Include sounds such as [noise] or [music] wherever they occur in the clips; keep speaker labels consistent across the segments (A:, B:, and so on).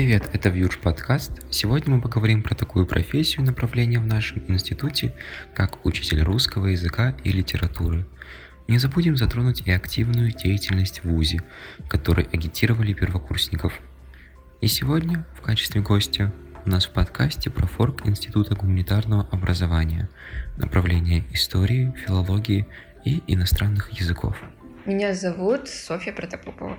A: привет, это Вьюж подкаст. Сегодня мы поговорим про такую профессию направление в нашем институте, как учитель русского языка и литературы. Не забудем затронуть и активную деятельность в ВУЗе, которой агитировали первокурсников. И сегодня в качестве гостя у нас в подкасте про форк Института гуманитарного образования, направление истории, филологии и иностранных языков.
B: Меня зовут Софья Протопопова.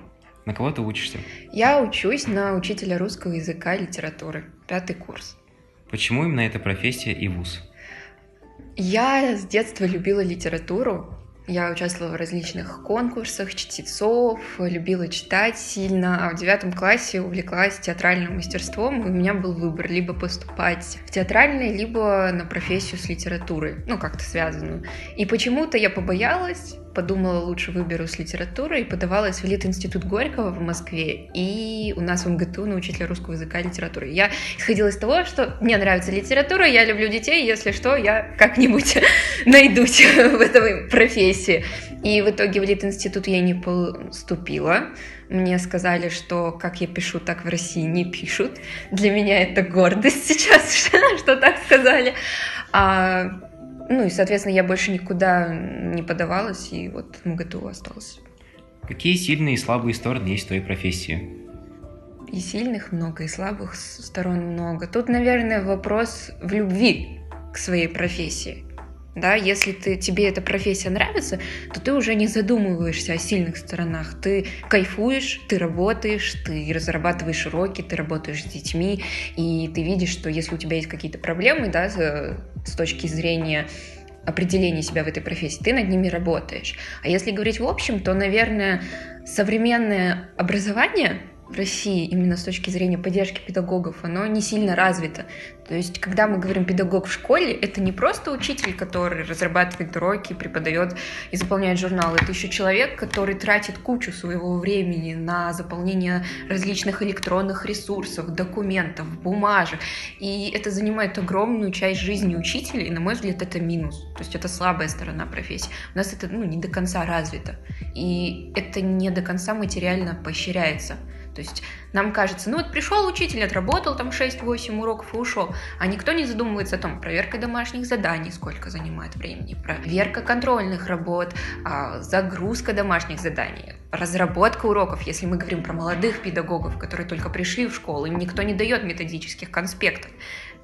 A: На кого ты учишься?
B: Я учусь на учителя русского языка и литературы, пятый курс.
A: Почему именно эта профессия и вуз?
B: Я с детства любила литературу, я участвовала в различных конкурсах чтецов, любила читать сильно, а в девятом классе увлеклась театральным мастерством, и у меня был выбор либо поступать в театральное, либо на профессию с литературой, ну, как-то связанную. И почему-то я побоялась, подумала, лучше выберу с литературы и подавалась в Лит-институт Горького в Москве и у нас в МГТУ на учителя русского языка и литературы. Я исходила из того, что мне нравится литература, я люблю детей, если что, я как-нибудь [laughs] найдусь [laughs] в этой профессии. И в итоге в Лит-институт я не поступила. Мне сказали, что как я пишу, так в России не пишут. Для меня это гордость [laughs] сейчас, что так сказали. А ну и, соответственно, я больше никуда не подавалась, и вот в МГТУ осталась.
A: Какие сильные и слабые стороны есть в твоей профессии?
B: И сильных много, и слабых сторон много. Тут, наверное, вопрос в любви к своей профессии да, если ты, тебе эта профессия нравится, то ты уже не задумываешься о сильных сторонах, ты кайфуешь, ты работаешь, ты разрабатываешь уроки, ты работаешь с детьми, и ты видишь, что если у тебя есть какие-то проблемы, да, с точки зрения определения себя в этой профессии, ты над ними работаешь. А если говорить в общем, то, наверное, современное образование в России именно с точки зрения поддержки педагогов, оно не сильно развито. То есть, когда мы говорим педагог в школе, это не просто учитель, который разрабатывает уроки, преподает и заполняет журналы. Это еще человек, который тратит кучу своего времени на заполнение различных электронных ресурсов, документов, бумажек. И это занимает огромную часть жизни учителя, и, на мой взгляд, это минус. То есть это слабая сторона профессии. У нас это ну, не до конца развито. И это не до конца материально поощряется. То есть нам кажется, ну вот пришел учитель, отработал там 6-8 уроков и ушел, а никто не задумывается о том, проверка домашних заданий, сколько занимает времени, проверка контрольных работ, а, загрузка домашних заданий, разработка уроков, если мы говорим про молодых педагогов, которые только пришли в школу, им никто не дает методических конспектов.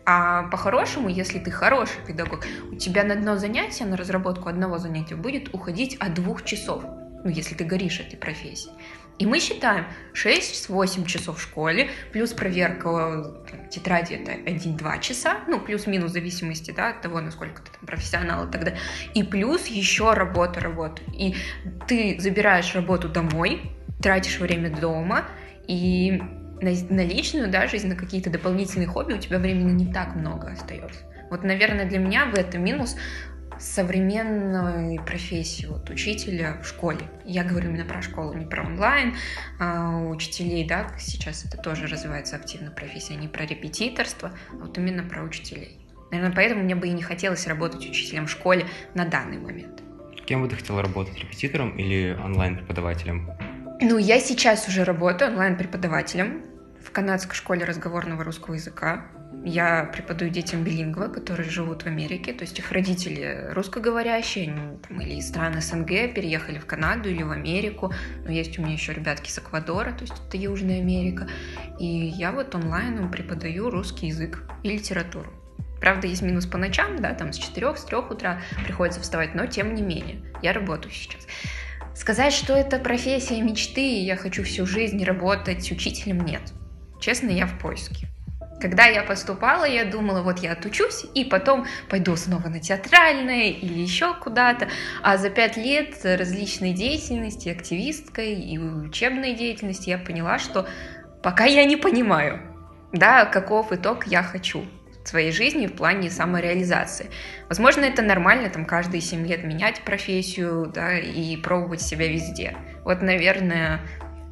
B: А по-хорошему, если ты хороший педагог, у тебя на одно занятие, на разработку одного занятия будет уходить от двух часов, ну, если ты горишь этой профессией. И мы считаем 6-8 часов в школе, плюс проверка тетради это 1-2 часа, ну, плюс-минус в зависимости да, от того, насколько ты там профессионал и так далее. И плюс еще работа, работа. И ты забираешь работу домой, тратишь время дома, и на, на личную да, жизнь, на какие-то дополнительные хобби у тебя времени не так много остается. Вот, наверное, для меня в этом минус современной профессии вот, учителя в школе. Я говорю именно про школу, не про онлайн. А учителей, да, сейчас это тоже развивается активно профессия, не про репетиторство, а вот именно про учителей. Наверное, поэтому мне бы и не хотелось работать учителем в школе на данный момент.
A: Кем бы ты хотела работать, репетитором или онлайн-преподавателем?
B: Ну, я сейчас уже работаю онлайн-преподавателем в канадской школе разговорного русского языка. Я преподаю детям билингва, которые живут в Америке, то есть их родители русскоговорящие там, или из стран СНГ переехали в Канаду или в Америку. Но есть у меня еще ребятки с Эквадора, то есть это Южная Америка. И я вот онлайн преподаю русский язык и литературу. Правда, есть минус по ночам, да, там с 4, с 3 утра приходится вставать, но тем не менее, я работаю сейчас. Сказать, что это профессия мечты, и я хочу всю жизнь работать учителем, нет. Честно, я в поиске. Когда я поступала, я думала, вот я отучусь, и потом пойду снова на театральное или еще куда-то. А за пять лет различной деятельности, активистской и учебной деятельности, я поняла, что пока я не понимаю, да, каков итог я хочу своей жизни в плане самореализации. Возможно, это нормально, там, каждые семь лет менять профессию, да, и пробовать себя везде. Вот, наверное,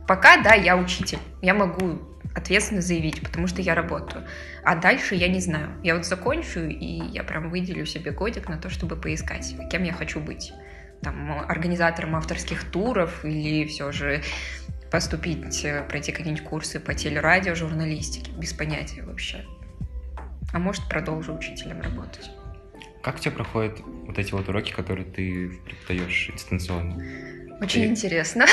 B: пока, да, я учитель, я могу ответственно заявить, потому что я работаю. А дальше я не знаю. Я вот закончу, и я прям выделю себе годик на то, чтобы поискать, кем я хочу быть. Там, организатором авторских туров или все же поступить, э, пройти какие-нибудь курсы по телерадио, журналистике, без понятия вообще. А может, продолжу учителем работать.
A: Как у тебя проходят вот эти вот уроки, которые ты преподаешь дистанционно?
B: Очень и... интересно.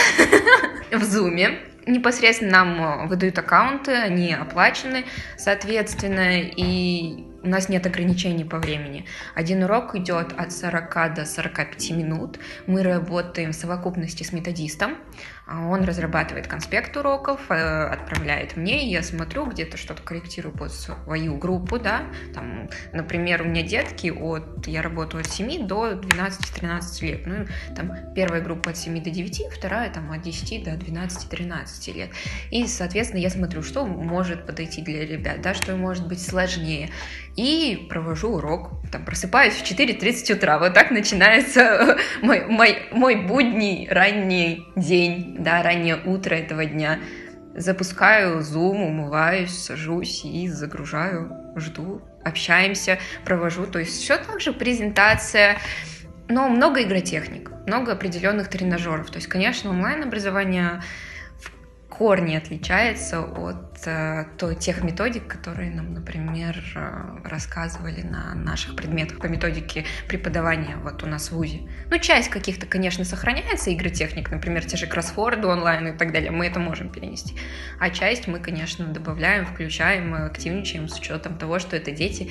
B: [laughs] В Зуме непосредственно нам выдают аккаунты, они оплачены, соответственно, и у нас нет ограничений по времени. Один урок идет от 40 до 45 минут. Мы работаем в совокупности с методистом. А он разрабатывает конспект уроков, э, отправляет мне, я смотрю, где-то что-то корректирую под свою группу, да, там, например, у меня детки от, я работаю от 7 до 12-13 лет, ну, там, первая группа от 7 до 9, вторая, там, от 10 до 12-13 лет, и, соответственно, я смотрю, что может подойти для ребят, да, что может быть сложнее, и провожу урок. Там просыпаюсь в 4.30 утра. Вот так начинается [laughs] мой, мой, мой будний ранний день, да, раннее утро этого дня. Запускаю Zoom, умываюсь, сажусь и загружаю, жду, общаемся, провожу. То есть все так же презентация, но много игротехник, много определенных тренажеров. То есть, конечно, онлайн-образование корне отличается от э, то, тех методик, которые нам, например, э, рассказывали на наших предметах по методике преподавания вот у нас в ВУЗе. Ну, часть каких-то, конечно, сохраняется, игры техник, например, те же кроссфорды онлайн и так далее, мы это можем перенести. А часть мы, конечно, добавляем, включаем, активничаем с учетом того, что это дети,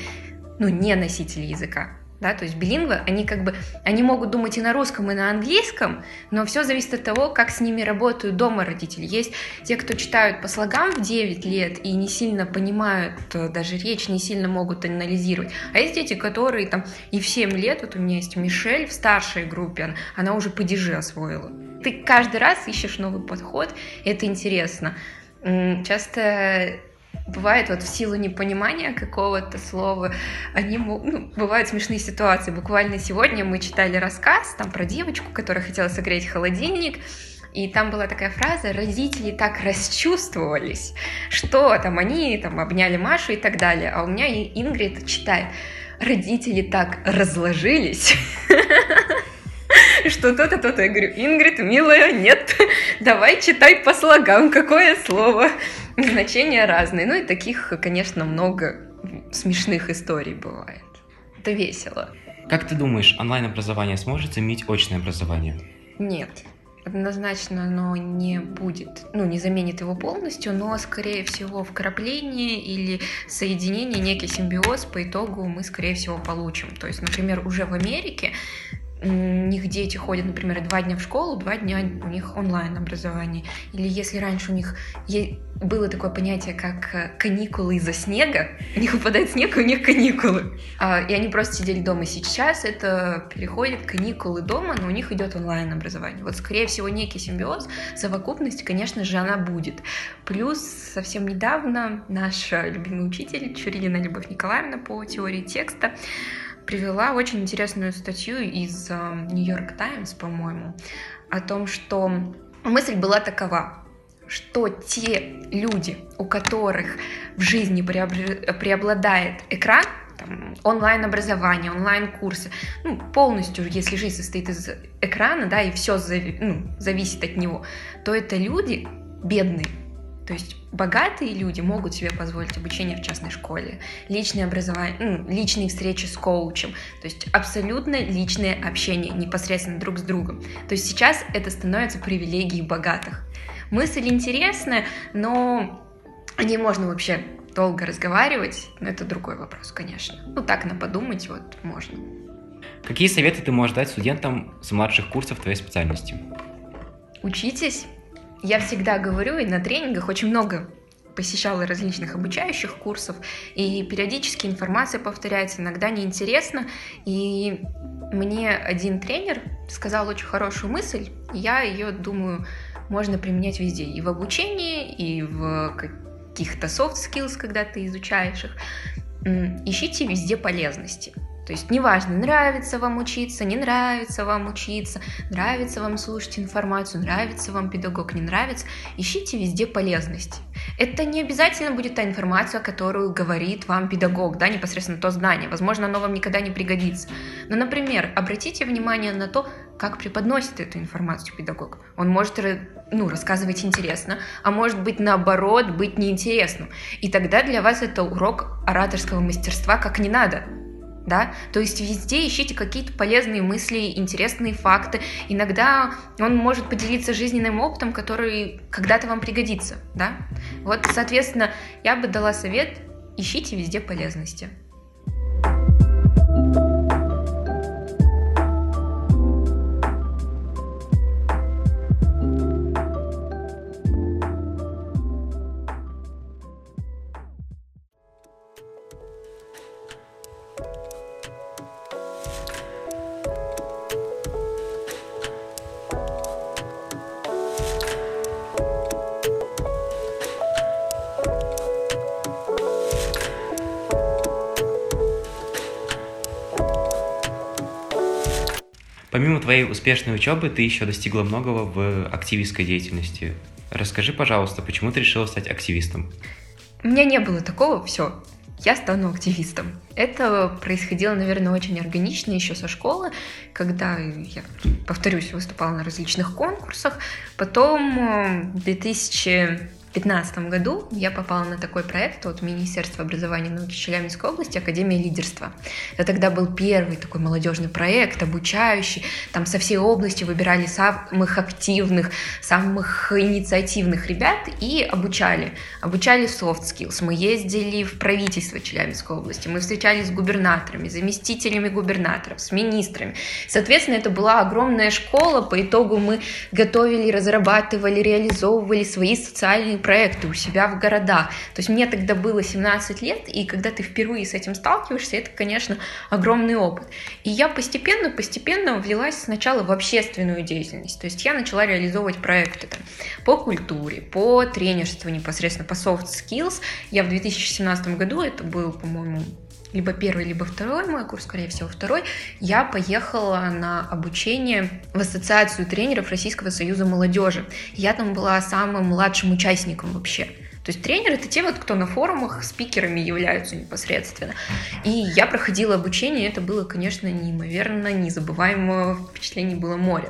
B: ну, не носители языка да, то есть билингвы, они как бы, они могут думать и на русском, и на английском, но все зависит от того, как с ними работают дома родители. Есть те, кто читают по слогам в 9 лет и не сильно понимают э, даже речь, не сильно могут анализировать, а есть дети, которые там и в 7 лет, вот у меня есть Мишель в старшей группе, она уже падеже освоила. Ты каждый раз ищешь новый подход, это интересно. Часто бывает вот в силу непонимания какого-то слова, они, ну, бывают смешные ситуации. Буквально сегодня мы читали рассказ там про девочку, которая хотела согреть холодильник, и там была такая фраза «родители так расчувствовались, что там они там обняли Машу и так далее». А у меня Ингрид читает «родители так разложились». [laughs] [laughs] что то-то, то-то. Я говорю, Ингрид, милая, нет, [laughs] давай читай по слогам, какое слово. [laughs] Значения разные. Ну и таких, конечно, много смешных историй бывает. Это весело.
A: Как ты думаешь, онлайн-образование сможет заменить очное образование?
B: Нет. Однозначно оно не будет, ну, не заменит его полностью, но, скорее всего, вкрапление или соединение, некий симбиоз по итогу мы, скорее всего, получим. То есть, например, уже в Америке у них дети ходят, например, два дня в школу, два дня у них онлайн образование. Или если раньше у них было такое понятие, как э, каникулы из-за снега, у них выпадает снег, и у них каникулы. А, и они просто сидели дома. Сейчас это переходит каникулы дома, но у них идет онлайн образование. Вот, скорее всего, некий симбиоз, совокупность, конечно же, она будет. Плюс совсем недавно наш любимый учитель Чурилина Любовь Николаевна по теории текста привела очень интересную статью из Нью-Йорк Таймс, по-моему, о том, что мысль была такова, что те люди, у которых в жизни преобладает экран, онлайн-образование, онлайн-курсы, ну, полностью, если жизнь состоит из экрана, да, и все зави, ну, зависит от него, то это люди бедные, то есть богатые люди могут себе позволить обучение в частной школе, личное образование, ну, личные встречи с коучем, то есть абсолютно личное общение непосредственно друг с другом. То есть сейчас это становится привилегией богатых. Мысль интересная, но о ней можно вообще долго разговаривать, но это другой вопрос, конечно. Ну так на подумать вот можно.
A: Какие советы ты можешь дать студентам с младших курсов твоей специальности?
B: Учитесь, я всегда говорю, и на тренингах очень много посещала различных обучающих курсов, и периодически информация повторяется, иногда неинтересно, и мне один тренер сказал очень хорошую мысль, и я ее, думаю, можно применять везде, и в обучении, и в каких-то soft skills, когда ты изучаешь их. Ищите везде полезности. То есть неважно, нравится вам учиться, не нравится вам учиться, нравится вам слушать информацию, нравится вам педагог, не нравится, ищите везде полезности. Это не обязательно будет та информация, которую говорит вам педагог, да, непосредственно то знание. Возможно, оно вам никогда не пригодится. Но, например, обратите внимание на то, как преподносит эту информацию педагог. Он может ну, рассказывать интересно, а может быть наоборот, быть неинтересным. И тогда для вас это урок ораторского мастерства как не надо. Да? То есть везде ищите какие-то полезные мысли, интересные факты. Иногда он может поделиться жизненным опытом, который когда-то вам пригодится. Да? Вот, соответственно, я бы дала совет, ищите везде полезности.
A: Твоей успешной учебы, ты еще достигла многого в активистской деятельности. Расскажи, пожалуйста, почему ты решила стать активистом?
B: У меня не было такого, все, я стану активистом. Это происходило, наверное, очень органично еще со школы, когда я, повторюсь, выступала на различных конкурсах. Потом э, в 2000 2015 году я попала на такой проект от Министерства образования и науки Челябинской области Академия лидерства. Это тогда был первый такой молодежный проект, обучающий. Там со всей области выбирали самых активных, самых инициативных ребят и обучали. Обучали soft skills. Мы ездили в правительство Челябинской области, мы встречались с губернаторами, заместителями губернаторов, с министрами. Соответственно, это была огромная школа. По итогу мы готовили, разрабатывали, реализовывали свои социальные проекты у себя в городах. То есть мне тогда было 17 лет, и когда ты впервые с этим сталкиваешься, это, конечно, огромный опыт. И я постепенно, постепенно влилась сначала в общественную деятельность. То есть я начала реализовывать проекты там, по культуре, по тренерству непосредственно, по soft skills. Я в 2017 году, это был, по-моему, либо первый, либо второй мой курс, скорее всего, второй, я поехала на обучение в Ассоциацию тренеров Российского союза молодежи. Я там была самым младшим участником вообще. То есть тренеры — это те, вот, кто на форумах спикерами являются непосредственно. И я проходила обучение, это было, конечно, неимоверно незабываемое впечатление было море.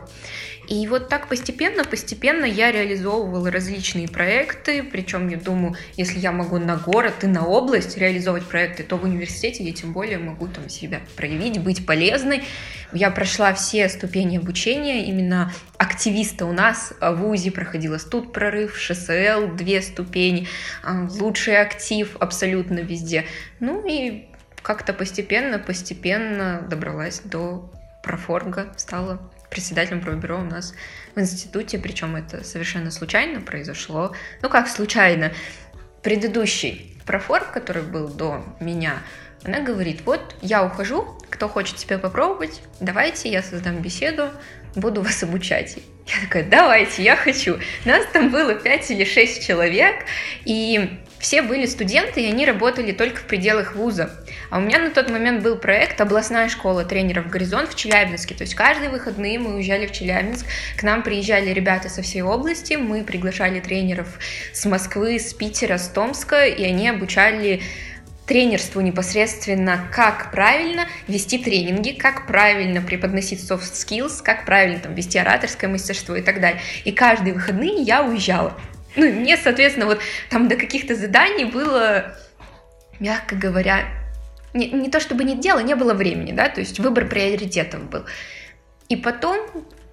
B: И вот так постепенно, постепенно я реализовывала различные проекты, причем я думаю, если я могу на город и на область реализовывать проекты, то в университете я тем более могу там себя проявить, быть полезной. Я прошла все ступени обучения, именно активиста у нас в УЗИ проходила студ прорыв, ШСЛ, две ступени, а, лучший актив абсолютно везде. Ну и как-то постепенно, постепенно добралась до профорга, стала председателем правобюро у нас в институте, причем это совершенно случайно произошло. Ну как случайно? Предыдущий профорг, который был до меня, она говорит, вот я ухожу, кто хочет себя попробовать, давайте я создам беседу, буду вас обучать. Я такая, давайте, я хочу. Нас там было 5 или 6 человек, и все были студенты, и они работали только в пределах вуза. А у меня на тот момент был проект «Областная школа тренеров «Горизонт» в Челябинске. То есть каждые выходные мы уезжали в Челябинск, к нам приезжали ребята со всей области, мы приглашали тренеров с Москвы, с Питера, с Томска, и они обучали тренерству непосредственно, как правильно вести тренинги, как правильно преподносить soft skills, как правильно там, вести ораторское мастерство и так далее. И каждые выходные я уезжала. Ну, мне, соответственно, вот там до каких-то заданий было, мягко говоря, не, не то чтобы нет дела, не было времени, да, то есть выбор приоритетов был. И потом,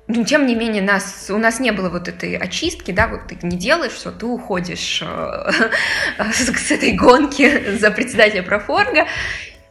B: ну, тем не менее, нас, у нас не было вот этой очистки, да, вот ты не делаешь все, ты уходишь э, [laughs] с этой гонки [laughs] за председателя профорга,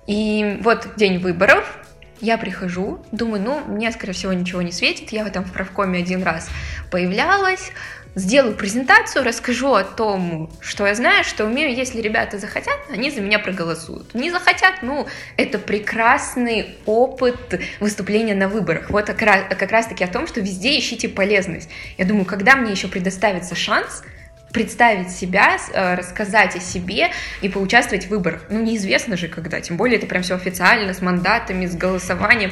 B: и вот день выборов, я прихожу, думаю, ну, мне, скорее всего, ничего не светит, я там в правкоме один раз появлялась, сделаю презентацию, расскажу о том, что я знаю, что умею. Если ребята захотят, они за меня проголосуют. Не захотят, ну, это прекрасный опыт выступления на выборах. Вот как раз, как раз таки о том, что везде ищите полезность. Я думаю, когда мне еще предоставится шанс представить себя, э, рассказать о себе и поучаствовать в выборах. Ну, неизвестно же когда, тем более это прям все официально, с мандатами, с голосованием.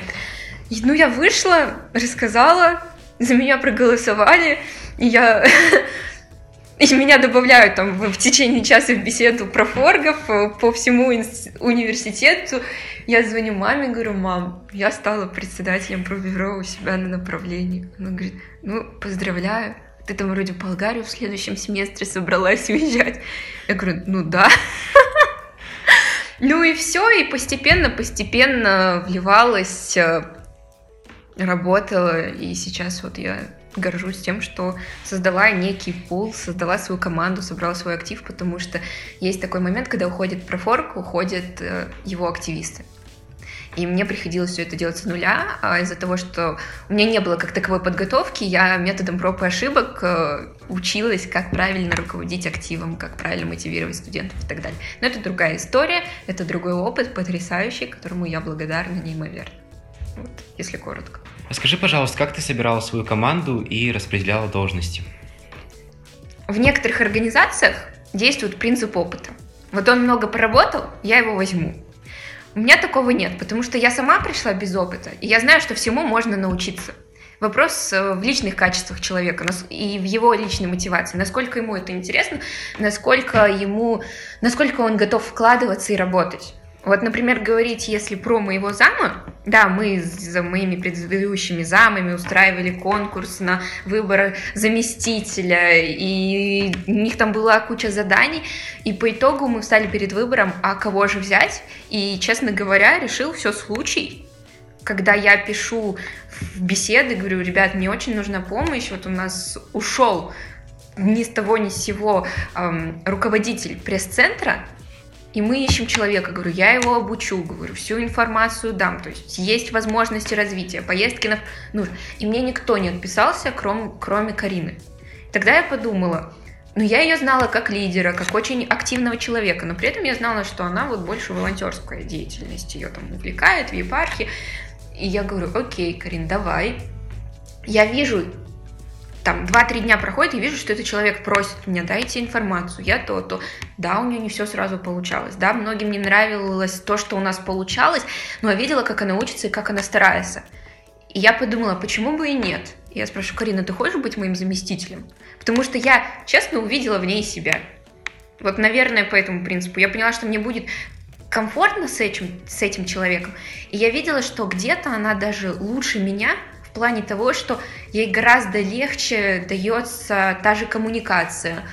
B: Ну, я вышла, рассказала, за меня проголосовали, и я [laughs] и меня добавляют там в, течение часа в беседу про форгов э, по всему университету. Я звоню маме, говорю, мам, я стала председателем пробюро у себя на направлении. Она говорит, ну, поздравляю, ты там вроде в Болгарию в следующем семестре собралась [laughs] уезжать. Я говорю, ну да. [laughs] Ну и все, и постепенно-постепенно вливалась, э, работала, и сейчас вот я горжусь тем, что создала некий пул, создала свою команду, собрала свой актив, потому что есть такой момент, когда уходит профорк, уходят э, его активисты. И мне приходилось все это делать с нуля, а из-за того, что у меня не было как таковой подготовки, я методом проб и ошибок э, училась, как правильно руководить активом, как правильно мотивировать студентов и так далее. Но это другая история, это другой опыт, потрясающий, которому я благодарна неимоверно. Вот, если коротко.
A: Скажи, пожалуйста, как ты собирала свою команду и распределяла должности?
B: В некоторых организациях действует принцип опыта. Вот он много поработал, я его возьму. У меня такого нет, потому что я сама пришла без опыта, и я знаю, что всему можно научиться. Вопрос э, в личных качествах человека и в его личной мотивации, насколько ему это интересно, насколько ему, насколько он готов вкладываться и работать. Вот, например, говорить, если про моего зама, да, мы с моими предыдущими замами устраивали конкурс на выбор заместителя, и у них там была куча заданий, и по итогу мы встали перед выбором, а кого же взять, и, честно говоря, решил все случай, когда я пишу в беседы, говорю, ребят, мне очень нужна помощь, вот у нас ушел ни с того ни с сего эм, руководитель пресс-центра, и мы ищем человека, говорю, я его обучу, говорю, всю информацию дам, то есть есть возможности развития, поездки на... Ну, и мне никто не отписался, кроме, кроме Карины. Тогда я подумала, ну, я ее знала как лидера, как очень активного человека, но при этом я знала, что она вот больше волонтерская деятельность ее там увлекает в епархии. И я говорю, окей, Карин, давай. Я вижу там 2-3 дня проходит, и вижу, что этот человек просит меня, дайте информацию, я то, то. Да, у нее не все сразу получалось, да, многим не нравилось то, что у нас получалось, но я видела, как она учится и как она старается. И я подумала, почему бы и нет? Я спрашиваю, Карина, ты хочешь быть моим заместителем? Потому что я, честно, увидела в ней себя. Вот, наверное, по этому принципу. Я поняла, что мне будет комфортно с этим, с этим человеком. И я видела, что где-то она даже лучше меня плане того, что ей гораздо легче дается та же коммуникация,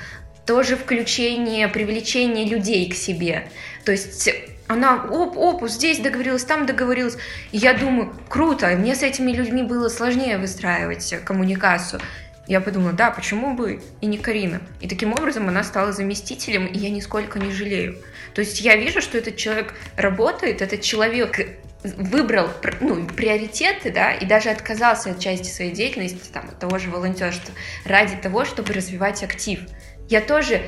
B: тоже включение, привлечение людей к себе. То есть она, оп, оп, здесь договорилась, там договорилась. И я думаю, круто, мне с этими людьми было сложнее выстраивать коммуникацию. Я подумала, да, почему бы и не Карина? И таким образом она стала заместителем, и я нисколько не жалею. То есть я вижу, что этот человек работает, этот человек выбрал ну, приоритеты, да, и даже отказался от части своей деятельности, там, от того же волонтерства, ради того, чтобы развивать актив. Я тоже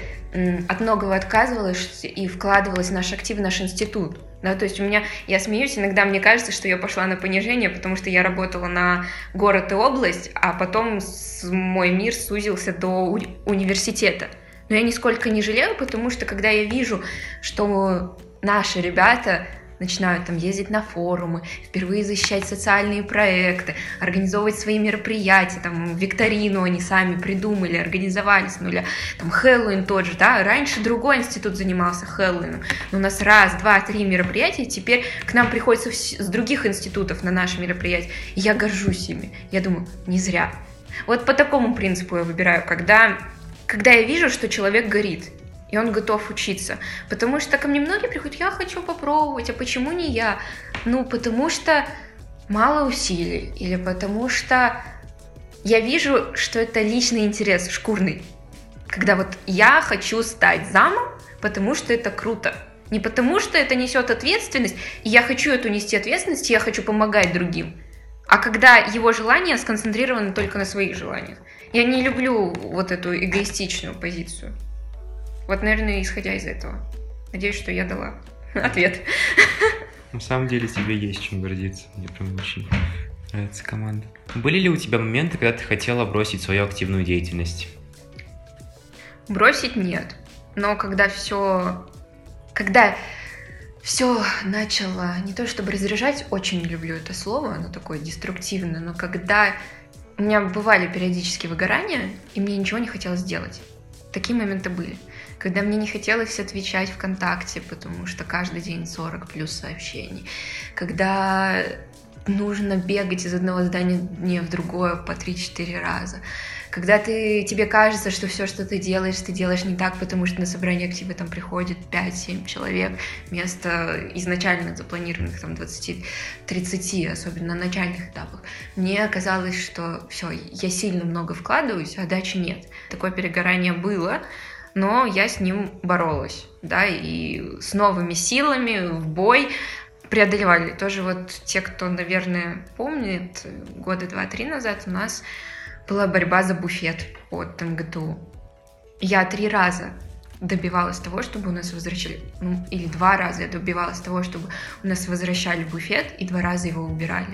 B: от многого отказывалась и вкладывалась в наш актив, в наш институт. Да, то есть у меня, я смеюсь, иногда мне кажется, что я пошла на понижение, потому что я работала на город и область, а потом мой мир сузился до уни университета. Но я нисколько не жалею, потому что когда я вижу, что наши ребята начинают там ездить на форумы, впервые защищать социальные проекты, организовывать свои мероприятия, там викторину они сами придумали, организовали с нуля, там Хэллоуин тот же, да, раньше другой институт занимался Хэллоуином, но у нас раз, два, три мероприятия, теперь к нам приходится с других институтов на наши мероприятия, и я горжусь ими, я думаю, не зря. Вот по такому принципу я выбираю, когда, когда я вижу, что человек горит, и он готов учиться. Потому что ко мне многие приходят, я хочу попробовать, а почему не я? Ну, потому что мало усилий, или потому что я вижу, что это личный интерес, шкурный. Когда вот я хочу стать замом, потому что это круто. Не потому что это несет ответственность, и я хочу эту нести ответственность, и я хочу помогать другим. А когда его желания сконцентрированы только на своих желаниях. Я не люблю вот эту эгоистичную позицию. Вот, наверное, исходя из этого. Надеюсь, что я дала ответ.
A: На самом деле тебе есть чем гордиться. Мне прям очень нравится команда. Были ли у тебя моменты, когда ты хотела бросить свою активную деятельность?
B: Бросить нет. Но когда все... Когда все начало не то чтобы разряжать, очень люблю это слово, оно такое деструктивное, но когда у меня бывали периодически выгорания, и мне ничего не хотелось делать. такие моменты были. Когда мне не хотелось отвечать ВКонтакте, потому что каждый день 40 плюс сообщений. Когда нужно бегать из одного здания в другое по 3-4 раза. Когда ты, тебе кажется, что все, что ты делаешь, ты делаешь не так, потому что на собрание к тебе там приходит 5-7 человек вместо изначально запланированных там 20-30, особенно на начальных этапах. Мне казалось, что все, я сильно много вкладываюсь, а дачи нет. Такое перегорание было, но я с ним боролась, да, и с новыми силами в бой преодолевали. Тоже вот те, кто, наверное, помнит, года два-три назад у нас была борьба за буфет от МГТУ. Я три раза добивалась того, чтобы у нас возвращали, ну, или два раза я добивалась того, чтобы у нас возвращали буфет, и два раза его убирали.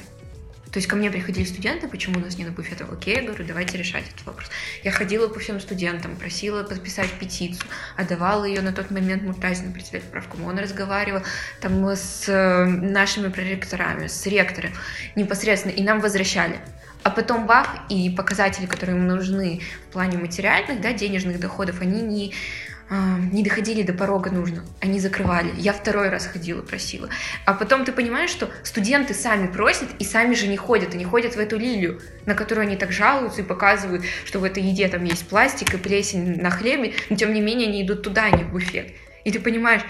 B: То есть ко мне приходили студенты, почему у нас нет буфета? Окей, я говорю, давайте решать этот вопрос. Я ходила по всем студентам, просила подписать петицию, отдавала ее на тот момент Муртазину, председатель правкома. Он разговаривал там с э, нашими проректорами, с ректором непосредственно, и нам возвращали. А потом бах, и показатели, которые им нужны в плане материальных, да, денежных доходов, они не, не доходили до порога нужно, они закрывали. Я второй раз ходила, просила. А потом ты понимаешь, что студенты сами просят и сами же не ходят, они ходят в эту лилию, на которую они так жалуются и показывают, что в этой еде там есть пластик и плесень на хлебе, но тем не менее они идут туда, а не в буфет. И ты понимаешь,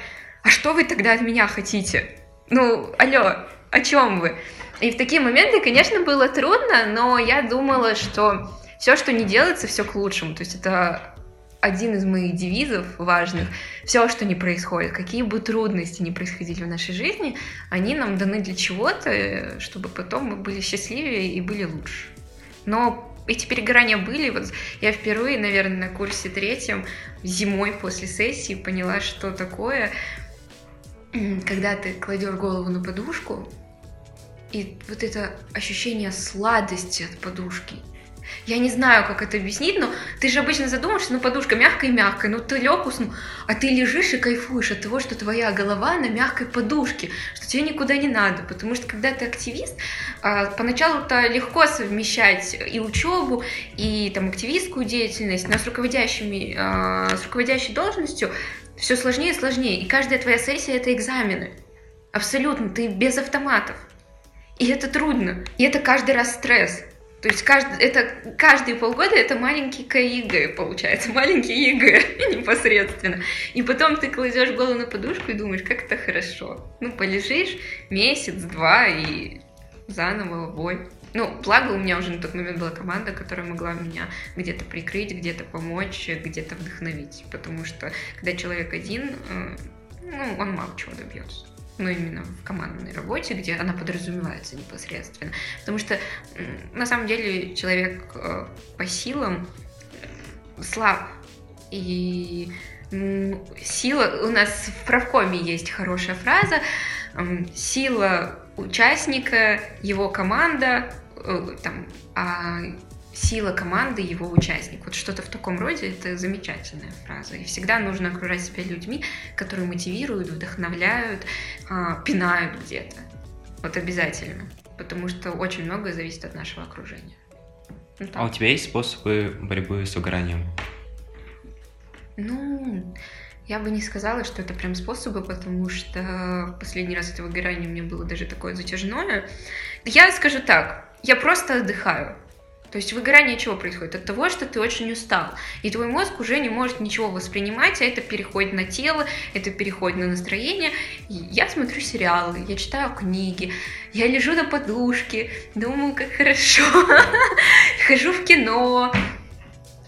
B: а что вы тогда от меня хотите? Ну, алло, о чем вы? И в такие моменты, конечно, было трудно, но я думала, что все, что не делается, все к лучшему. То есть это один из моих девизов важных. Все, что не происходит, какие бы трудности не происходили в нашей жизни, они нам даны для чего-то, чтобы потом мы были счастливее и были лучше. Но эти перегорания были. Вот я впервые, наверное, на курсе третьем зимой после сессии поняла, что такое, когда ты кладешь голову на подушку, и вот это ощущение сладости от подушки. Я не знаю, как это объяснить, но ты же обычно задумаешься, ну подушка мягкая-мягкая, ну ты лег уснул, а ты лежишь и кайфуешь от того, что твоя голова на мягкой подушке, что тебе никуда не надо, потому что когда ты активист, а, поначалу-то легко совмещать и учебу, и там активистскую деятельность, но с руководящими, а, с руководящей должностью все сложнее и сложнее, и каждая твоя сессия это экзамены. Абсолютно, ты без автоматов. И это трудно. И это каждый раз стресс. То есть каждый, это, каждые полгода это маленький ЕГЭ получается, [laughs] маленький ЕГЭ [laughs] непосредственно. И потом ты кладешь голову на подушку и думаешь, как это хорошо. Ну, полежишь месяц-два и заново бой. Ну, благо у меня уже на тот момент была команда, которая могла меня где-то прикрыть, где-то помочь, где-то вдохновить. Потому что когда человек один, э, ну, он мало чего добьется ну, именно в командной работе, где она подразумевается непосредственно. Потому что, на самом деле, человек э, по силам э, слаб. И сила... У нас в правкоме есть хорошая фраза. Сила участника, его команда, э, там, а сила команды его участник. Вот что-то в таком роде, это замечательная фраза. И всегда нужно окружать себя людьми, которые мотивируют, вдохновляют, а, пинают где-то. Вот обязательно. Потому что очень многое зависит от нашего окружения.
A: Ну, а у тебя есть способы борьбы с выгоранием?
B: Ну, я бы не сказала, что это прям способы, потому что последний раз это выгорание у меня было даже такое затяжное. Я скажу так, я просто отдыхаю. То есть выгорание чего происходит? От того, что ты очень устал. И твой мозг уже не может ничего воспринимать, а это переходит на тело, это переходит на настроение. я смотрю сериалы, я читаю книги, я лежу на подушке, думаю, как хорошо, [laughs] хожу в кино.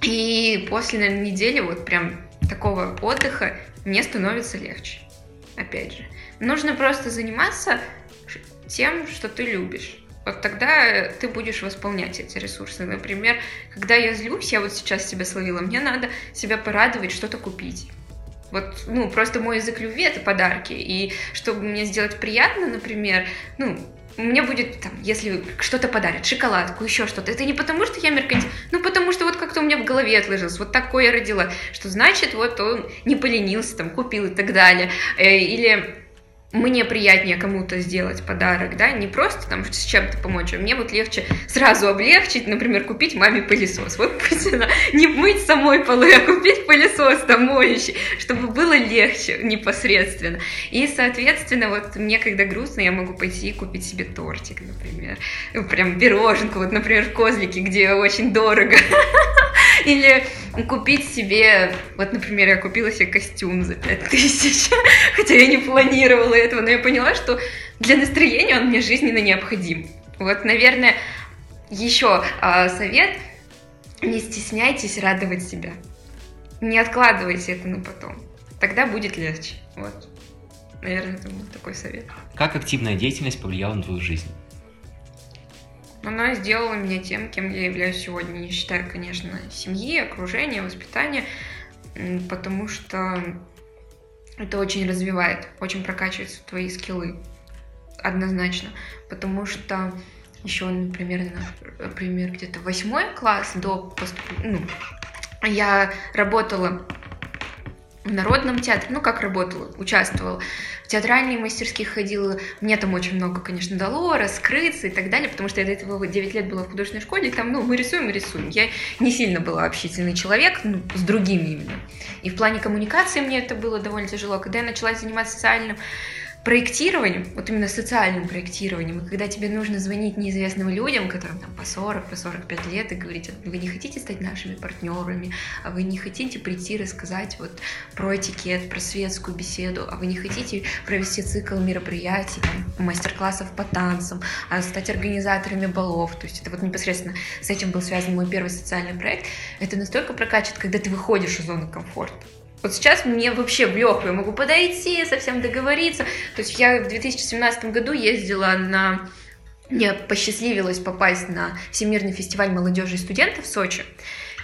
B: И после, наверное, недели вот прям такого отдыха мне становится легче. Опять же, нужно просто заниматься тем, что ты любишь вот тогда ты будешь восполнять эти ресурсы. Например, когда я злюсь, я вот сейчас себя словила, мне надо себя порадовать, что-то купить. Вот, ну, просто мой язык любви — это подарки. И чтобы мне сделать приятно, например, ну, мне будет, там, если что-то подарят, шоколадку, еще что-то. Это не потому, что я меркантил, ну, потому что вот как-то у меня в голове отложилось, вот такое я родила, что значит, вот он не поленился, там, купил и так далее. Э, или мне приятнее кому-то сделать подарок, да, не просто там с чем-то помочь, а мне вот легче сразу облегчить, например, купить маме пылесос. Вот пусть она не мыть самой полы, а купить пылесос там моющий, чтобы было легче непосредственно. И, соответственно, вот мне, когда грустно, я могу пойти и купить себе тортик, например, прям пироженку, вот, например, в Козлике, где очень дорого. [laughs] Или купить себе, вот, например, я купила себе костюм за 5000, [laughs] хотя я не планировала этого, но я поняла, что для настроения он мне жизненно необходим. Вот, наверное, еще а, совет, не стесняйтесь радовать себя. Не откладывайте это на потом. Тогда будет легче. Вот. Наверное, это был такой совет.
A: Как активная деятельность повлияла на твою жизнь?
B: Она сделала меня тем, кем я являюсь сегодня, не считая, конечно, семьи, окружения, воспитания, потому что это очень развивает, очень прокачивает твои скиллы, однозначно, потому что еще, например, например где-то восьмой класс до поступ... ну, я работала в Народном театре, ну как работала, участвовала, в театральные мастерские ходила, мне там очень много, конечно, дало, раскрыться и так далее, потому что я до этого 9 лет была в художественной школе, и там, ну, мы рисуем рисуем. Я не сильно была общительный человек, ну, с другими именно. И в плане коммуникации мне это было довольно тяжело. Когда я начала заниматься социальным проектированием, вот именно социальным проектированием, и когда тебе нужно звонить неизвестным людям, которым там по 40, по 45 лет, и говорить, вы не хотите стать нашими партнерами, а вы не хотите прийти рассказать вот про этикет, про светскую беседу, а вы не хотите провести цикл мероприятий, там, мастер-классов по танцам, а стать организаторами балов, то есть это вот непосредственно с этим был связан мой первый социальный проект, это настолько прокачивает, когда ты выходишь из зоны комфорта. Вот сейчас мне вообще в легкую, могу подойти, совсем договориться. То есть я в 2017 году ездила на... Мне посчастливилось попасть на Всемирный фестиваль молодежи и студентов в Сочи.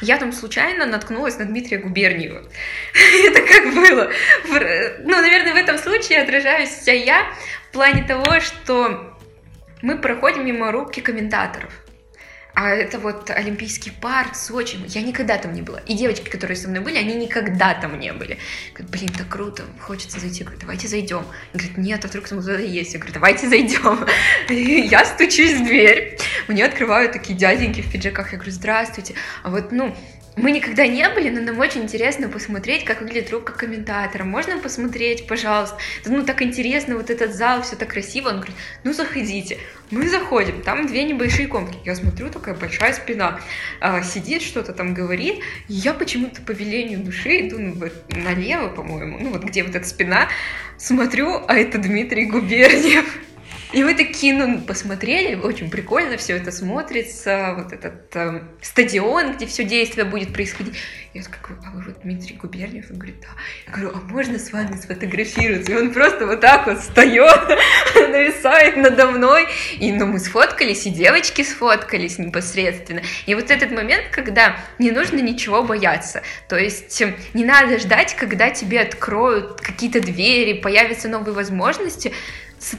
B: Я там случайно наткнулась на Дмитрия Губерниева. [laughs] Это как было? Ну, наверное, в этом случае отражаюсь вся я в плане того, что мы проходим мимо рубки комментаторов. А это вот Олимпийский парк, Сочи. Я никогда там не была. И девочки, которые со мной были, они никогда там не были. Говорят, блин, так круто, хочется зайти. Я говорю, давайте зайдем. Говорят, нет, а вдруг там кто-то есть. Я говорю, давайте зайдем. [laughs] И я стучусь в дверь. Мне открывают такие дяденьки в пиджаках. Я говорю, здравствуйте. А вот, ну, мы никогда не были, но нам очень интересно посмотреть, как выглядит рубка комментатора. Можно посмотреть, пожалуйста? Ну, так интересно, вот этот зал, все так красиво. Он говорит, ну, заходите. Мы заходим, там две небольшие комнатки. Я смотрю, такая большая спина. А, сидит, что-то там говорит. И я почему-то по велению души иду ну, вот, налево, по-моему, ну, вот где вот эта спина. Смотрю, а это Дмитрий Губерниев. И мы такие, ну, посмотрели, очень прикольно все это смотрится, вот этот э, стадион, где все действие будет происходить. Я такая, а вы вот Дмитрий Губерниев? Он говорит, да. Я говорю, а можно с вами сфотографироваться? И он просто вот так вот встает, [laughs] нависает надо мной. И, ну, мы сфоткались, и девочки сфоткались непосредственно. И вот этот момент, когда не нужно ничего бояться. То есть э, не надо ждать, когда тебе откроют какие-то двери, появятся новые возможности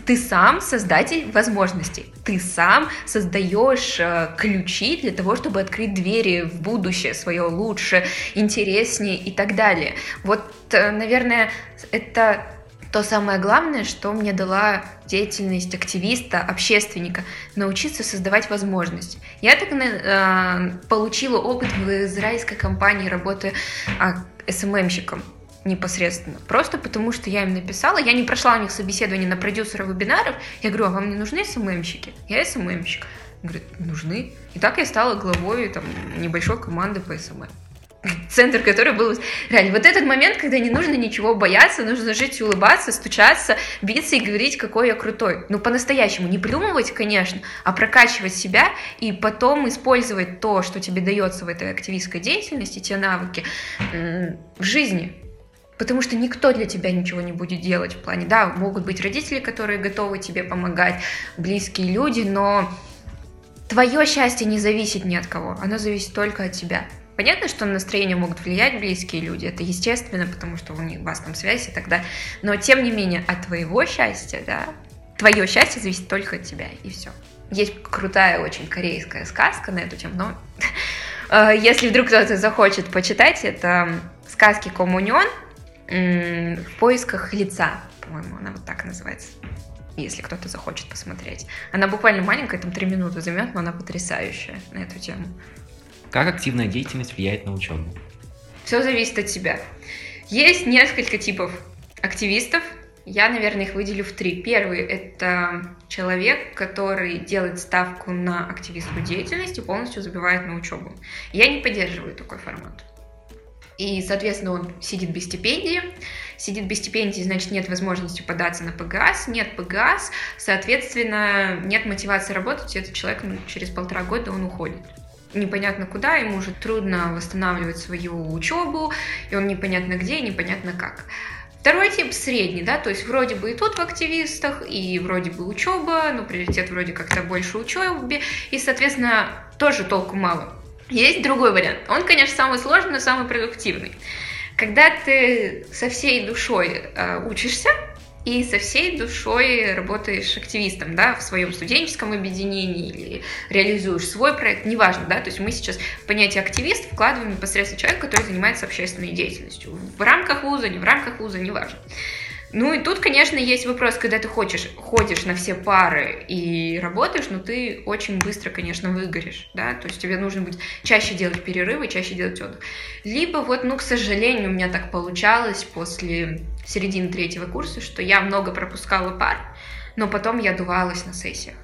B: ты сам создатель возможностей. Ты сам создаешь э, ключи для того, чтобы открыть двери в будущее свое лучше, интереснее и так далее. Вот, э, наверное, это то самое главное, что мне дала деятельность активиста, общественника, научиться создавать возможности. Я так э, получила опыт в израильской компании работы э, СММщиком непосредственно. Просто потому, что я им написала, я не прошла у них собеседование на продюсера вебинаров. Я говорю, а вам не нужны СММщики? Я СММщик. Говорит, нужны. И так я стала главой там, небольшой команды по SMM центр, который был реально. Вот этот момент, когда не нужно ничего бояться, нужно жить улыбаться, стучаться, биться и говорить, какой я крутой. Ну, по-настоящему. Не придумывать, конечно, а прокачивать себя и потом использовать то, что тебе дается в этой активистской деятельности, те навыки в жизни. Потому что никто для тебя ничего не будет делать в плане, да, могут быть родители, которые готовы тебе помогать, близкие люди, но твое счастье не зависит ни от кого, оно зависит только от тебя. Понятно, что на настроение могут влиять близкие люди, это естественно, потому что у них у вас там связь и так далее, но тем не менее от твоего счастья, да, твое счастье зависит только от тебя, и все. Есть крутая очень корейская сказка на эту тему, но [laughs] э, если вдруг кто-то захочет почитать, это сказки Коммунион, в поисках лица, по-моему, она вот так называется если кто-то захочет посмотреть. Она буквально маленькая, там три минуты займет, но она потрясающая на эту тему.
A: Как активная деятельность влияет на учебу?
B: Все зависит от тебя. Есть несколько типов активистов. Я, наверное, их выделю в три. Первый — это человек, который делает ставку на активистскую деятельность и полностью забивает на учебу. Я не поддерживаю такой формат. И, соответственно, он сидит без стипендии. Сидит без стипендии, значит, нет возможности податься на ПГАС, нет ПГАС, соответственно, нет мотивации работать, и этот человек ну, через полтора года он уходит непонятно куда, ему уже трудно восстанавливать свою учебу, и он непонятно где, непонятно как. Второй тип средний, да, то есть вроде бы и тут в активистах, и вроде бы учеба, но приоритет вроде как-то больше учебе, и, соответственно, тоже толку мало. Есть другой вариант. Он, конечно, самый сложный, но самый продуктивный. Когда ты со всей душой э, учишься, и со всей душой работаешь активистом, да, в своем студенческом объединении или реализуешь свой проект, неважно, да, то есть мы сейчас понятие активист вкладываем непосредственно человека, который занимается общественной деятельностью. В рамках вуза, не в рамках вуза, неважно. Ну и тут, конечно, есть вопрос, когда ты хочешь, ходишь на все пары и работаешь, но ты очень быстро, конечно, выгоришь, да, то есть тебе нужно будет чаще делать перерывы, чаще делать отдых. Либо вот, ну, к сожалению, у меня так получалось после середины третьего курса, что я много пропускала пар, но потом я дувалась на сессиях.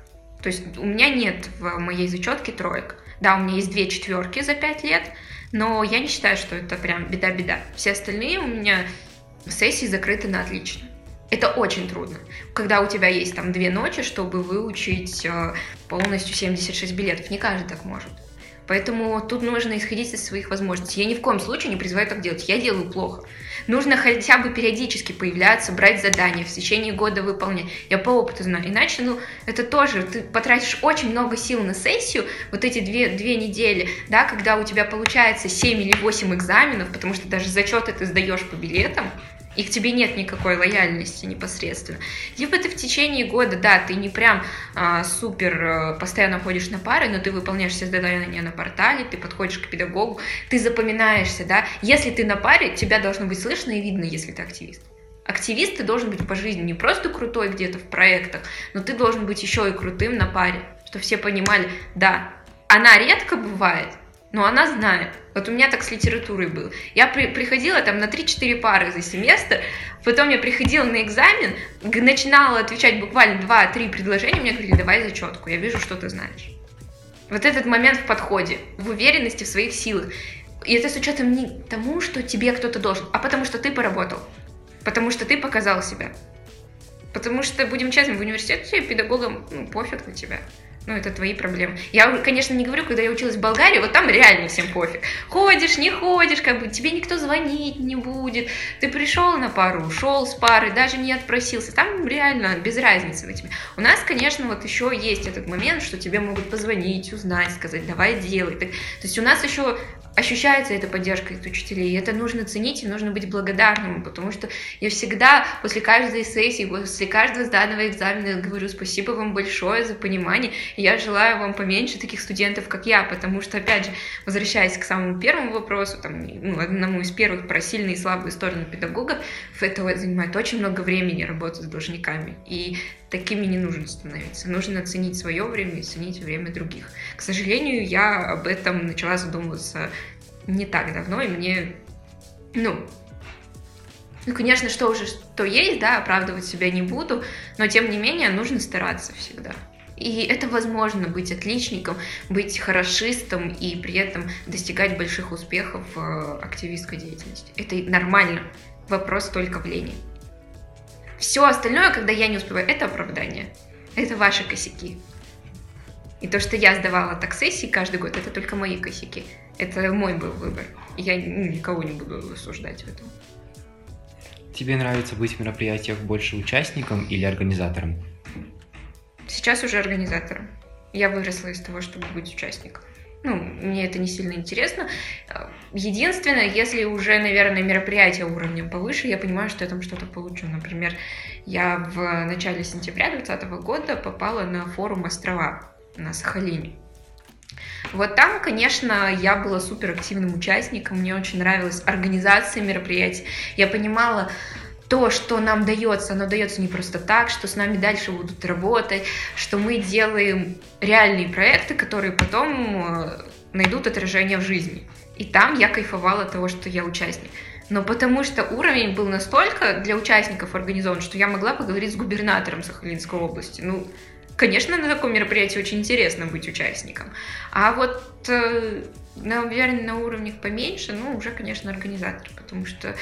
B: То есть у меня нет в моей зачетке троек. Да, у меня есть две четверки за пять лет, но я не считаю, что это прям беда-беда. Все остальные у меня сессии закрыты на отлично. Это очень трудно, когда у тебя есть там две ночи, чтобы выучить э, полностью 76 билетов. Не каждый так может. Поэтому тут нужно исходить из своих возможностей. Я ни в коем случае не призываю так делать. Я делаю плохо. Нужно хотя бы периодически появляться, брать задания, в течение года выполнять. Я по опыту знаю. Иначе, ну, это тоже, ты потратишь очень много сил на сессию, вот эти две, две недели, да, когда у тебя получается 7 или 8 экзаменов, потому что даже зачеты ты сдаешь по билетам, и к тебе нет никакой лояльности непосредственно. Либо ты в течение года, да, ты не прям а, супер а, постоянно ходишь на пары, но ты выполняешь все задания на портале, ты подходишь к педагогу, ты запоминаешься, да. Если ты на паре, тебя должно быть слышно и видно, если ты активист. Активист ты должен быть по жизни не просто крутой где-то в проектах, но ты должен быть еще и крутым на паре, чтобы все понимали, да, она редко бывает, но она знает. Вот у меня так с литературой было. Я при, приходила там на 3-4 пары за семестр, потом я приходила на экзамен, начинала отвечать буквально 2-3 предложения, мне говорили, давай зачетку, я вижу, что ты знаешь. Вот этот момент в подходе, в уверенности в своих силах. И это с учетом не тому, что тебе кто-то должен, а потому что ты поработал, потому что ты показал себя. Потому что, будем честными, в университете педагогам ну, пофиг на тебя. Ну, это твои проблемы. Я, конечно, не говорю, когда я училась в Болгарии, вот там реально всем пофиг. Ходишь, не ходишь, как бы тебе никто звонить не будет. Ты пришел на пару, ушел с пары, даже не отпросился. Там реально без разницы на тебе. У нас, конечно, вот еще есть этот момент, что тебе могут позвонить, узнать, сказать, давай делай. То есть у нас еще ощущается эта поддержка от учителей, и это нужно ценить, и нужно быть благодарным, потому что я всегда после каждой сессии, после каждого сданного экзамена говорю спасибо вам большое за понимание, и я желаю вам поменьше таких студентов, как я, потому что, опять же, возвращаясь к самому первому вопросу, там, ну, одному из первых про сильные и слабые стороны педагогов, это занимает очень много времени работать с должниками, и такими не нужно становиться. Нужно ценить свое время и ценить время других. К сожалению, я об этом начала задумываться не так давно, и мне, ну, ну, конечно, что уже что есть, да, оправдывать себя не буду, но тем не менее нужно стараться всегда. И это возможно быть отличником, быть хорошистом и при этом достигать больших успехов в активистской деятельности. Это нормально. Вопрос только в лени. Все остальное, когда я не успеваю, это оправдание. Это ваши косяки. И то, что я сдавала так сессии каждый год, это только мои косяки. Это мой был выбор. Я никого не буду осуждать в этом.
A: Тебе нравится быть в мероприятиях больше участником или организатором?
B: Сейчас уже организатором. Я выросла из того, чтобы быть участником. Ну, мне это не сильно интересно. Единственное, если уже, наверное, мероприятие уровнем повыше, я понимаю, что я там что-то получу. Например, я в начале сентября 2020 года попала на форум «Острова» на Сахалине. Вот там, конечно, я была супер активным участником, мне очень нравилась организация мероприятий. Я понимала, то, что нам дается, оно дается не просто так, что с нами дальше будут работать, что мы делаем реальные проекты, которые потом э, найдут отражение в жизни. И там я кайфовала от того, что я участник. Но потому что уровень был настолько для участников организован, что я могла поговорить с губернатором Сахалинской области. Ну, конечно, на таком мероприятии очень интересно быть участником. А вот э, наверное, на уровнях поменьше, ну, уже, конечно, организатор, потому что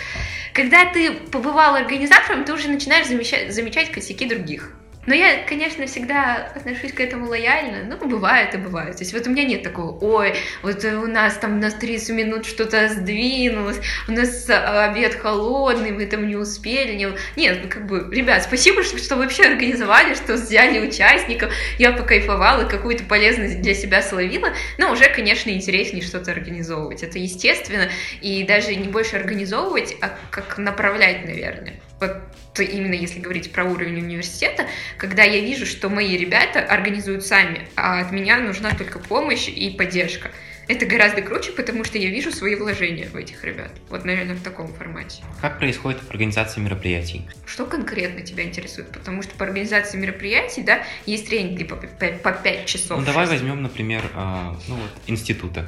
B: когда ты побывал организатором, ты уже начинаешь замечать, замечать косяки других. Но я, конечно, всегда отношусь к этому лояльно. Ну, бывает и бывает. То есть вот у меня нет такого, ой, вот у нас там на 30 минут что-то сдвинулось, у нас обед холодный, мы там не успели. Не... Нет, ну, как бы, ребят, спасибо, что, что вообще организовали, что взяли участников. Я покайфовала, какую-то полезность для себя словила. Но уже, конечно, интереснее что-то организовывать. Это естественно. И даже не больше организовывать, а как направлять, наверное вот именно если говорить про уровень университета, когда я вижу, что мои ребята организуют сами, а от меня нужна только помощь и поддержка. Это гораздо круче, потому что я вижу свои вложения в этих ребят. Вот, наверное, в таком формате.
A: Как происходит организация мероприятий?
B: Что конкретно тебя интересует? Потому что по организации мероприятий, да, есть тренинги по 5, по 5 часов.
A: Ну, давай возьмем, например, э, ну, вот, института.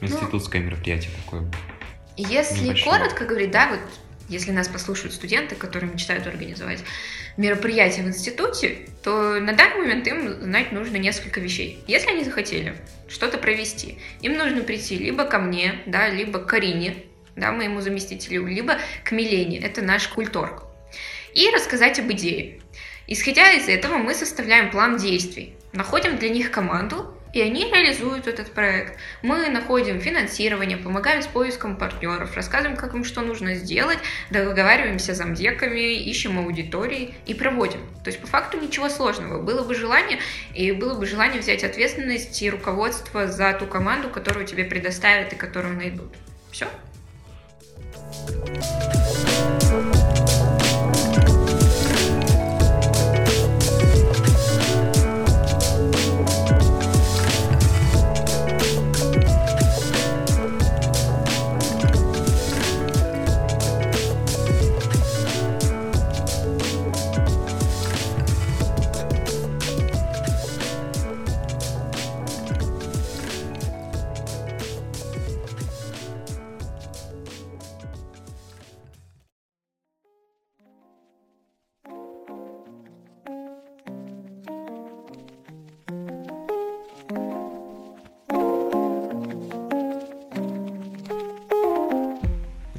A: Ну, Институтское ну, мероприятие такое.
B: Если небольшое. коротко говорить, да, вот если нас послушают студенты, которые мечтают организовать мероприятие в институте, то на данный момент им знать нужно несколько вещей. Если они захотели что-то провести, им нужно прийти либо ко мне, да, либо к Карине, да, моему заместителю, либо к Милене, это наш культорг, и рассказать об идее. Исходя из этого, мы составляем план действий, находим для них команду, и они реализуют этот проект. Мы находим финансирование, помогаем с поиском партнеров, рассказываем, как им что нужно сделать, договариваемся с замдеками, ищем аудитории и проводим. То есть по факту ничего сложного. Было бы желание, и было бы желание взять ответственность и руководство за ту команду, которую тебе предоставят и которую найдут. Все.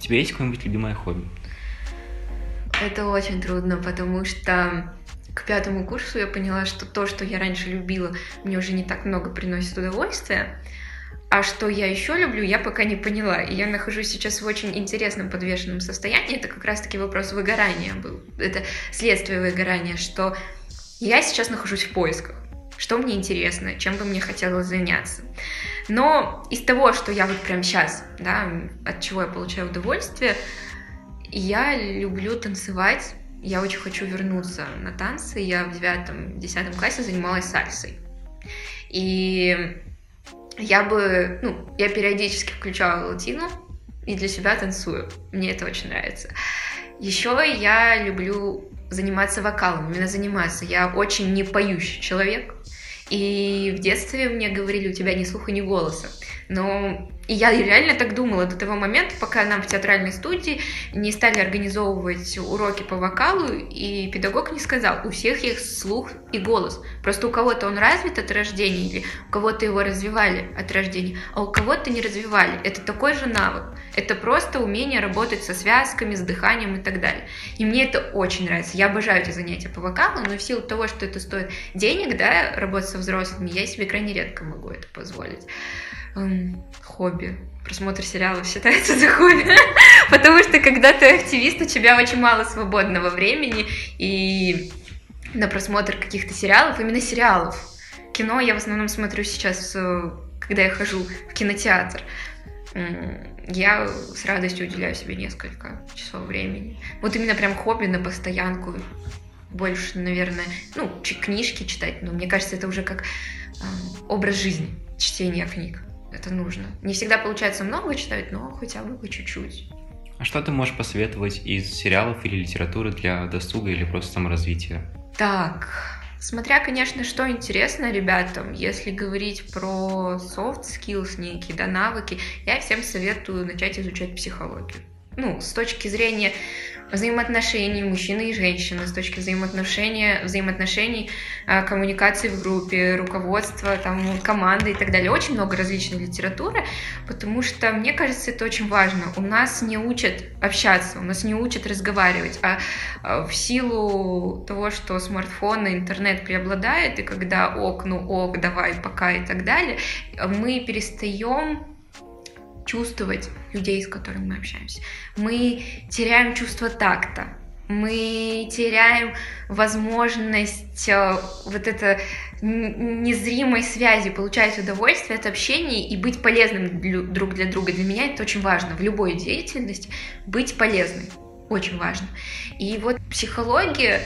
A: Тебя есть какое-нибудь любимое хобби?
B: Это очень трудно, потому что к пятому курсу я поняла, что то, что я раньше любила, мне уже не так много приносит удовольствия. А что я еще люблю, я пока не поняла. И я нахожусь сейчас в очень интересном подвешенном состоянии. Это как раз-таки вопрос выгорания был. Это следствие выгорания, что я сейчас нахожусь в поисках. Что мне интересно, чем бы мне хотелось заняться. Но из того, что я вот прям сейчас, да, от чего я получаю удовольствие, я люблю танцевать. Я очень хочу вернуться на танцы. Я в девятом, десятом классе занималась сальсой. И я бы, ну, я периодически включала латину и для себя танцую. Мне это очень нравится. Еще я люблю заниматься вокалом, именно заниматься. Я очень не поющий человек. И в детстве мне говорили, у тебя ни слуха, ни голоса. Но и я реально так думала до того момента, пока нам в театральной студии не стали организовывать уроки по вокалу, и педагог не сказал, у всех есть слух и голос. Просто у кого-то он развит от рождения, или у кого-то его развивали от рождения, а у кого-то не развивали. Это такой же навык. Это просто умение работать со связками, с дыханием и так далее. И мне это очень нравится. Я обожаю эти занятия по вокалу, но в силу того, что это стоит денег, да, работать со взрослыми, я себе крайне редко могу это позволить хобби. Просмотр сериалов считается за хобби. [laughs] Потому что когда ты активист, у тебя очень мало свободного времени и на просмотр каких-то сериалов, именно сериалов. Кино я в основном смотрю сейчас, э, когда я хожу в кинотеатр. Я с радостью уделяю себе несколько часов времени. Вот именно прям хобби на постоянку. Больше, наверное, ну, книжки читать, но мне кажется, это уже как образ жизни, чтение книг это нужно. Не всегда получается много читать, но хотя бы по чуть-чуть.
A: А что ты можешь посоветовать из сериалов или литературы для досуга или просто саморазвития?
B: Так, Смотря, конечно, что интересно ребятам, если говорить про soft skills некие, да, навыки, я всем советую начать изучать психологию. Ну, с точки зрения взаимоотношений мужчины и женщины, с точки взаимоотношения, взаимоотношений, а, коммуникации в группе, руководства, там, команды и так далее. Очень много различной литературы, потому что, мне кажется, это очень важно. У нас не учат общаться, у нас не учат разговаривать, а, а в силу того, что смартфон и интернет преобладает, и когда ок, ну ок, давай, пока и так далее, мы перестаем чувствовать людей, с которыми мы общаемся. Мы теряем чувство такта, мы теряем возможность э, вот это незримой связи, получать удовольствие от общения и быть полезным друг для друга. Для меня это очень важно. В любой деятельности быть полезной. Очень важно. И вот психология,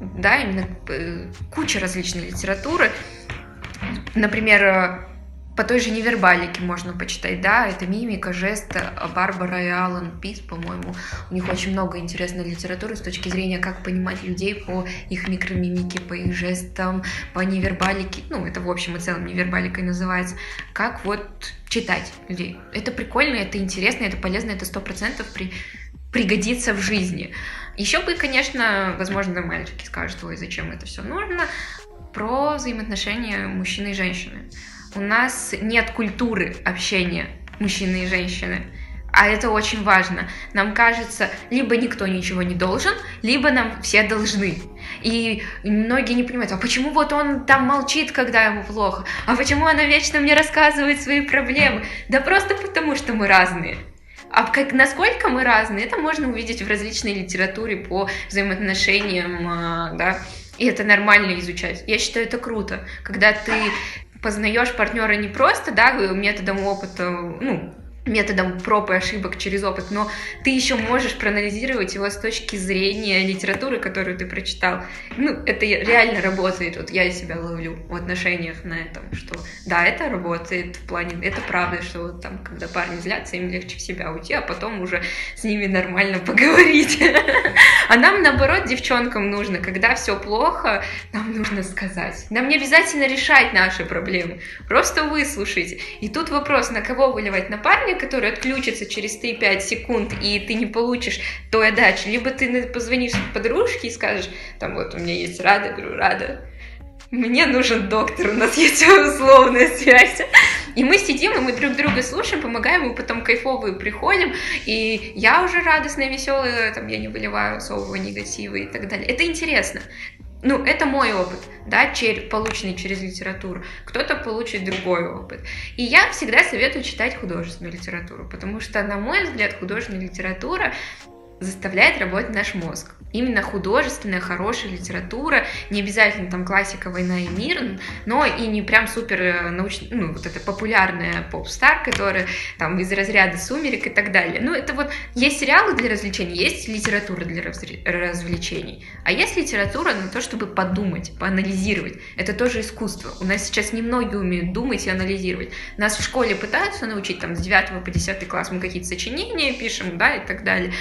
B: да, именно э, куча различной литературы. Например, э, по той же невербалике можно почитать, да, это мимика, жест, Барбара и Алан Пис, по-моему, у них очень много интересной литературы с точки зрения, как понимать людей по их микромимике, по их жестам, по невербалике, ну, это в общем и целом невербаликой называется, как вот читать людей. Это прикольно, это интересно, это полезно, это сто процентов при пригодится в жизни. Еще бы, конечно, возможно, мальчики скажут, ой, зачем это все нужно, про взаимоотношения мужчины и женщины у нас нет культуры общения мужчины и женщины. А это очень важно. Нам кажется, либо никто ничего не должен, либо нам все должны. И многие не понимают, а почему вот он там молчит, когда ему плохо? А почему она вечно мне рассказывает свои проблемы? Да просто потому, что мы разные. А как, насколько мы разные, это можно увидеть в различной литературе по взаимоотношениям, а, да, и это нормально изучать. Я считаю, это круто, когда ты познаешь партнера не просто, да, методом опыта, ну, методом проб и ошибок через опыт, но ты еще можешь проанализировать его с точки зрения литературы, которую ты прочитал. Ну, это реально работает. Вот я себя ловлю в отношениях на этом, что да, это работает в плане, это правда, что вот там, когда парни злятся, им легче в себя уйти, а потом уже с ними нормально [laughs] поговорить. А нам, наоборот, девчонкам нужно, когда все плохо, нам нужно сказать. Нам не обязательно решать наши проблемы, просто выслушайте. И тут вопрос, на кого выливать? На парня, который отключится через 3-5 секунд, и ты не получишь той отдачи, либо ты позвонишь подружке и скажешь, там вот у меня есть Рада, говорю, Рада, мне нужен доктор, у нас есть [laughs] условная связь. И мы сидим, и мы друг друга слушаем, помогаем, и потом кайфовые приходим, и я уже радостная, веселая, там, я не выливаю особого негатива и так далее. Это интересно ну, это мой опыт, да, чер, полученный через литературу. Кто-то получит другой опыт. И я всегда советую читать художественную литературу, потому что, на мой взгляд, художественная литература заставляет работать наш мозг именно художественная, хорошая литература, не обязательно там классика «Война и мир», но и не прям супер э, научная, ну, вот эта популярная поп-стар, которая там из разряда «Сумерек» и так далее. Ну, это вот есть сериалы для развлечений, есть литература для развлечений, а есть литература на то, чтобы подумать, поанализировать. Это тоже искусство. У нас сейчас немногие умеют думать и анализировать. Нас в школе пытаются научить, там, с 9 по 10 класс мы какие-то сочинения пишем, да, и так далее.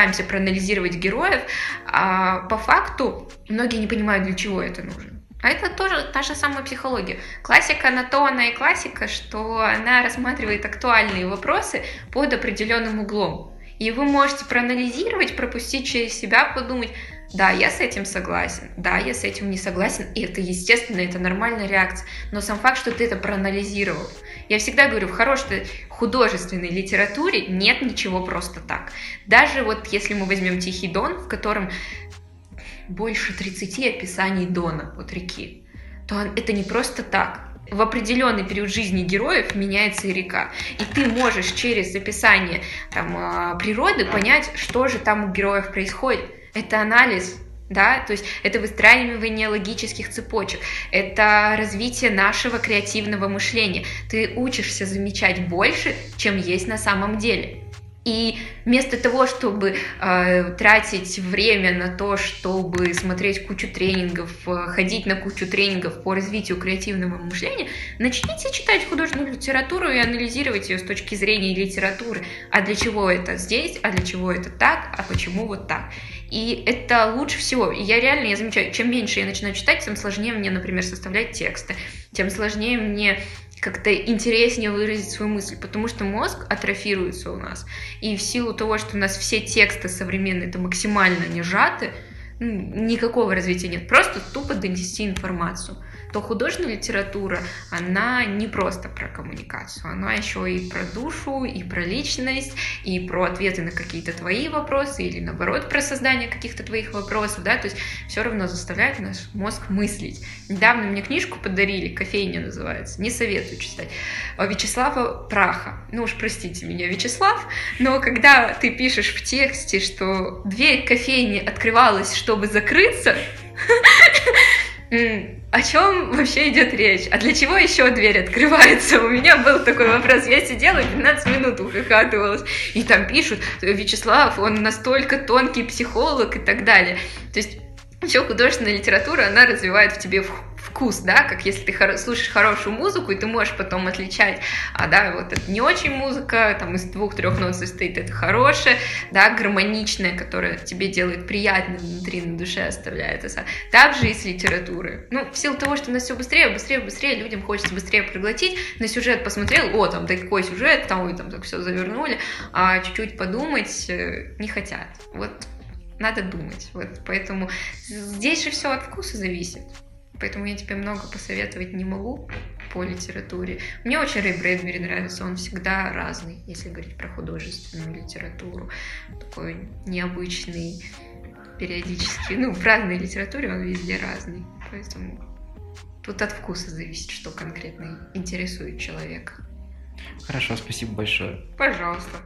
B: Пытаемся проанализировать героев, а по факту многие не понимают, для чего это нужно. А это тоже та же самая психология. Классика на то она и классика, что она рассматривает актуальные вопросы под определенным углом. И вы можете проанализировать, пропустить через себя, подумать, да, я с этим согласен, да, я с этим не согласен, и это естественно, это нормальная реакция. Но сам факт, что ты это проанализировал. Я всегда говорю, в хорошей художественной литературе нет ничего просто так. Даже вот если мы возьмем Тихий Дон, в котором больше 30 описаний Дона, вот реки, то это не просто так в определенный период жизни героев меняется и река. И ты можешь через описание там, а, природы понять, что же там у героев происходит. Это анализ да, то есть это выстраивание логических цепочек, это развитие нашего креативного мышления. Ты учишься замечать больше, чем есть на самом деле. И вместо того, чтобы э, тратить время на то, чтобы смотреть кучу тренингов, э, ходить на кучу тренингов по развитию креативного мышления, начните читать художественную литературу и анализировать ее с точки зрения литературы. А для чего это здесь, а для чего это так, а почему вот так. И это лучше всего. И я реально, я замечаю, чем меньше я начинаю читать, тем сложнее мне, например, составлять тексты, тем сложнее мне как-то интереснее выразить свою мысль, потому что мозг атрофируется у нас. И в силу того, что у нас все тексты современные это максимально не сжаты, никакого развития нет. Просто тупо донести информацию то художественная литература, она не просто про коммуникацию, она еще и про душу, и про личность, и про ответы на какие-то твои вопросы, или наоборот про создание каких-то твоих вопросов, да, то есть все равно заставляет наш мозг мыслить. Недавно мне книжку подарили, «Кофейня» называется, не советую читать, Вячеслава Праха. Ну уж простите меня, Вячеслав, но когда ты пишешь в тексте, что дверь кофейни открывалась, чтобы закрыться, [laughs] о чем вообще идет речь? А для чего еще дверь открывается? У меня был такой вопрос. Я сидела 15 минут ухахатывалась. И там пишут, Вячеслав, он настолько тонкий психолог и так далее. То есть еще художественная литература, она развивает в тебе вкус, да, как если ты хоро- слушаешь хорошую музыку, и ты можешь потом отличать, а, да, вот это не очень музыка, там из двух-трех нот состоит, это хорошая, да, гармоничная, которая тебе делает приятно внутри, на душе оставляет. Также и с литературой. Ну, в силу того, что у нас все быстрее, быстрее, быстрее, людям хочется быстрее проглотить, на сюжет посмотрел, о, там такой сюжет, там, и там так все завернули, а чуть-чуть подумать э, не хотят. Вот надо думать. Вот, поэтому здесь же все от вкуса зависит. Поэтому я тебе много посоветовать не могу по литературе. Мне очень Рэй Брэдбери нравится, он всегда разный, если говорить про художественную литературу. Такой необычный, периодически. Ну, в разной литературе он везде разный. Поэтому тут от вкуса зависит, что конкретно интересует человека.
A: Хорошо, спасибо большое.
B: Пожалуйста.